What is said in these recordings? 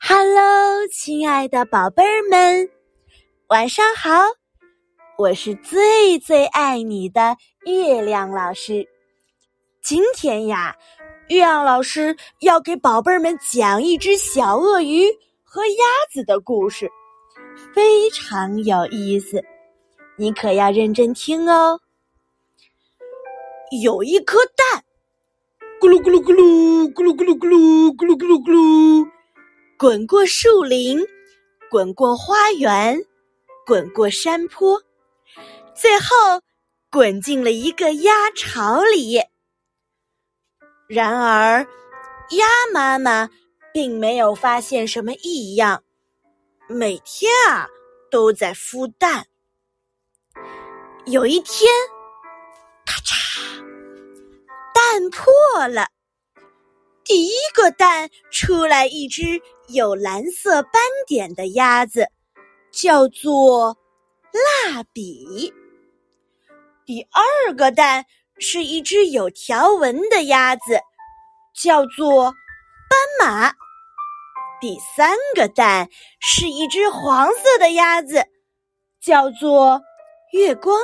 Hello，亲爱的宝贝儿们，晚上好！我是最最爱你的月亮老师。今天呀，月亮老师要给宝贝儿们讲一只小鳄鱼和鸭子的故事，非常有意思，你可要认真听哦。有一颗蛋，咕噜咕噜咕噜，咕噜咕噜咕噜，咕噜咕噜咕噜。滚过树林，滚过花园，滚过山坡，最后滚进了一个鸭巢里。然而，鸭妈妈并没有发现什么异样，每天啊都在孵蛋。有一天，咔嚓，蛋破了。第一个蛋出来一只有蓝色斑点的鸭子，叫做蜡笔。第二个蛋是一只有条纹的鸭子，叫做斑马。第三个蛋是一只黄色的鸭子，叫做月光。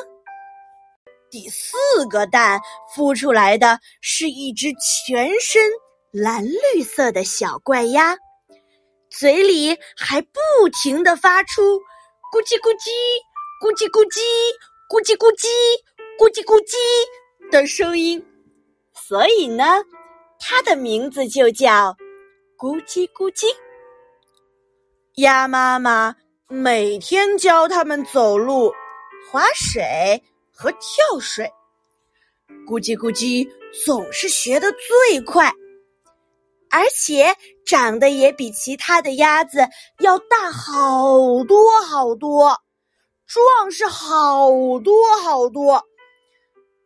第四个蛋孵出来的是一只全身。蓝绿色的小怪鸭，嘴里还不停的发出“咕叽咕叽、咕叽咕叽、咕叽咕叽、咕叽咕叽”的声音，所以呢，它的名字就叫“咕叽咕叽”。鸭妈妈每天教它们走路、划水和跳水，咕叽咕叽总是学得最快。而且长得也比其他的鸭子要大好多好多，壮实好多好多。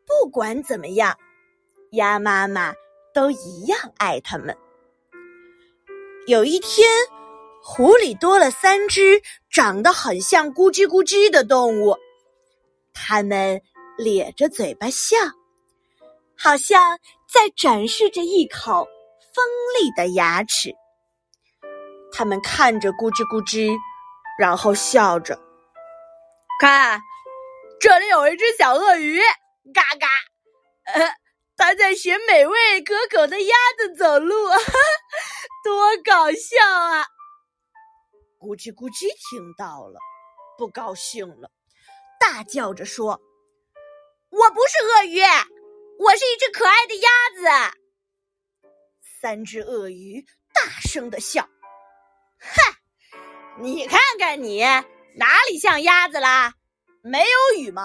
不管怎么样，鸭妈妈都一样爱它们。有一天，湖里多了三只长得很像咕叽咕叽的动物，它们咧着嘴巴笑，好像在展示着一口。锋利的牙齿，他们看着咕吱咕吱，然后笑着。看，这里有一只小鳄鱼，嘎嘎，呃，它在学美味可口的鸭子走路，多搞笑啊！咕叽咕叽听到了，不高兴了，大叫着说：“我不是鳄鱼，我是一只可爱的鸭子。”三只鳄鱼大声的笑，哼，你看看你哪里像鸭子啦？没有羽毛，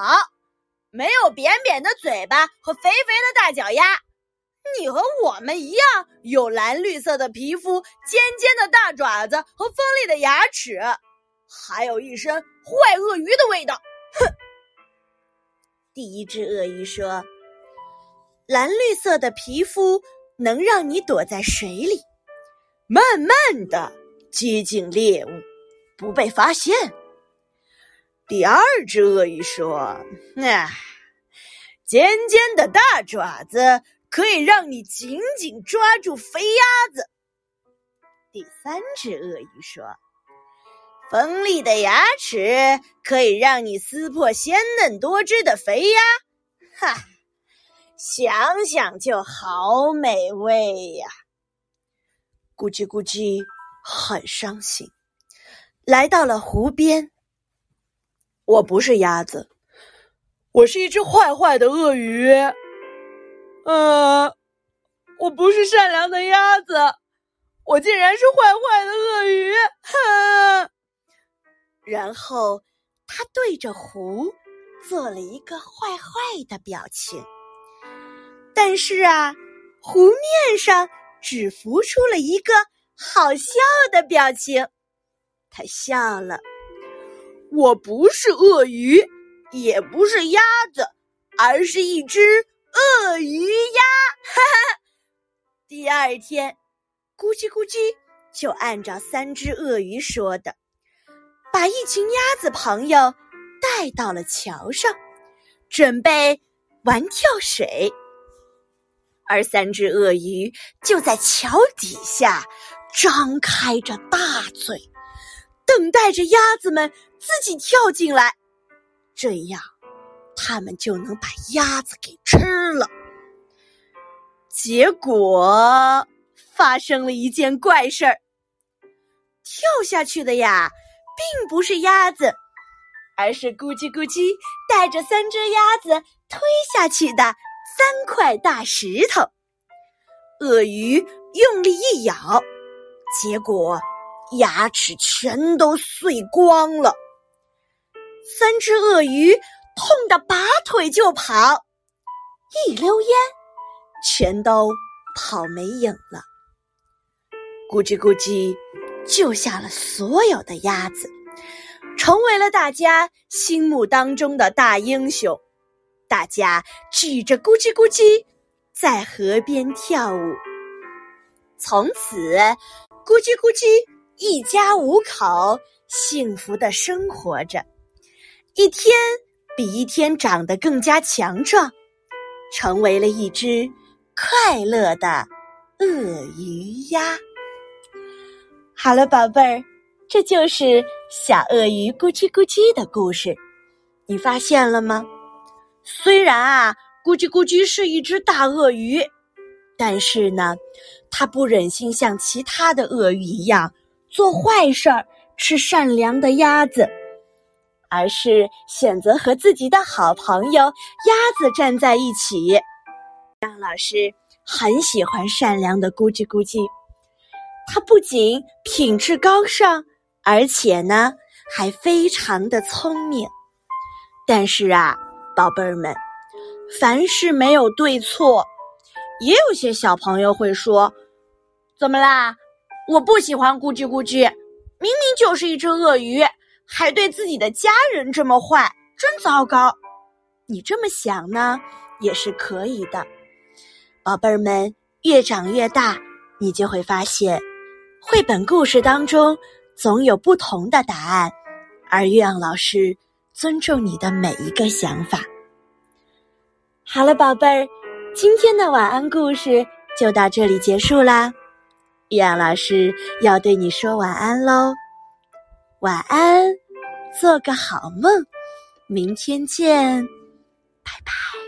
没有扁扁的嘴巴和肥肥的大脚丫。你和我们一样，有蓝绿色的皮肤、尖尖的大爪子和锋利的牙齿，还有一身坏鳄鱼的味道。哼！第一只鳄鱼说：“蓝绿色的皮肤。”能让你躲在水里，慢慢的接近猎物，不被发现。第二只鳄鱼说：“啊，尖尖的大爪子可以让你紧紧抓住肥鸭子。”第三只鳄鱼说：“锋利的牙齿可以让你撕破鲜嫩多汁的肥鸭。”哈。想想就好美味呀！咕叽咕叽，很伤心，来到了湖边。我不是鸭子，我是一只坏坏的鳄鱼。呃，我不是善良的鸭子，我竟然是坏坏的鳄鱼。哼！然后他对着湖做了一个坏坏的表情。但是啊，湖面上只浮出了一个好笑的表情。他笑了。我不是鳄鱼，也不是鸭子，而是一只鳄鱼鸭。哈哈。第二天，咕叽咕叽就按照三只鳄鱼说的，把一群鸭子朋友带到了桥上，准备玩跳水。而三只鳄鱼就在桥底下张开着大嘴，等待着鸭子们自己跳进来，这样他们就能把鸭子给吃了。结果发生了一件怪事儿，跳下去的呀，并不是鸭子，而是咕叽咕叽带着三只鸭子推下去的三块大石头。鳄鱼用力一咬，结果牙齿全都碎光了。三只鳄鱼痛得拔腿就跑，一溜烟。全都跑没影了。咕叽咕叽救下了所有的鸭子，成为了大家心目当中的大英雄。大家举着咕叽咕叽在河边跳舞。从此，咕叽咕叽一家五口幸福的生活着，一天比一天长得更加强壮，成为了一只。快乐的鳄鱼鸭！好了，宝贝儿，这就是小鳄鱼咕叽咕叽的故事。你发现了吗？虽然啊，咕叽咕叽是一只大鳄鱼，但是呢，它不忍心像其他的鳄鱼一样做坏事儿，吃善良的鸭子，而是选择和自己的好朋友鸭子站在一起。张老师很喜欢善良的咕叽咕叽，它不仅品质高尚，而且呢还非常的聪明。但是啊，宝贝儿们，凡事没有对错。也有些小朋友会说：“怎么啦？我不喜欢咕叽咕叽，明明就是一只鳄鱼，还对自己的家人这么坏，真糟糕。”你这么想呢，也是可以的。宝贝儿们越长越大，你就会发现，绘本故事当中总有不同的答案，而月亮老师尊重你的每一个想法。好了，宝贝儿，今天的晚安故事就到这里结束啦。玉阳老师要对你说晚安喽，晚安，做个好梦，明天见，拜拜。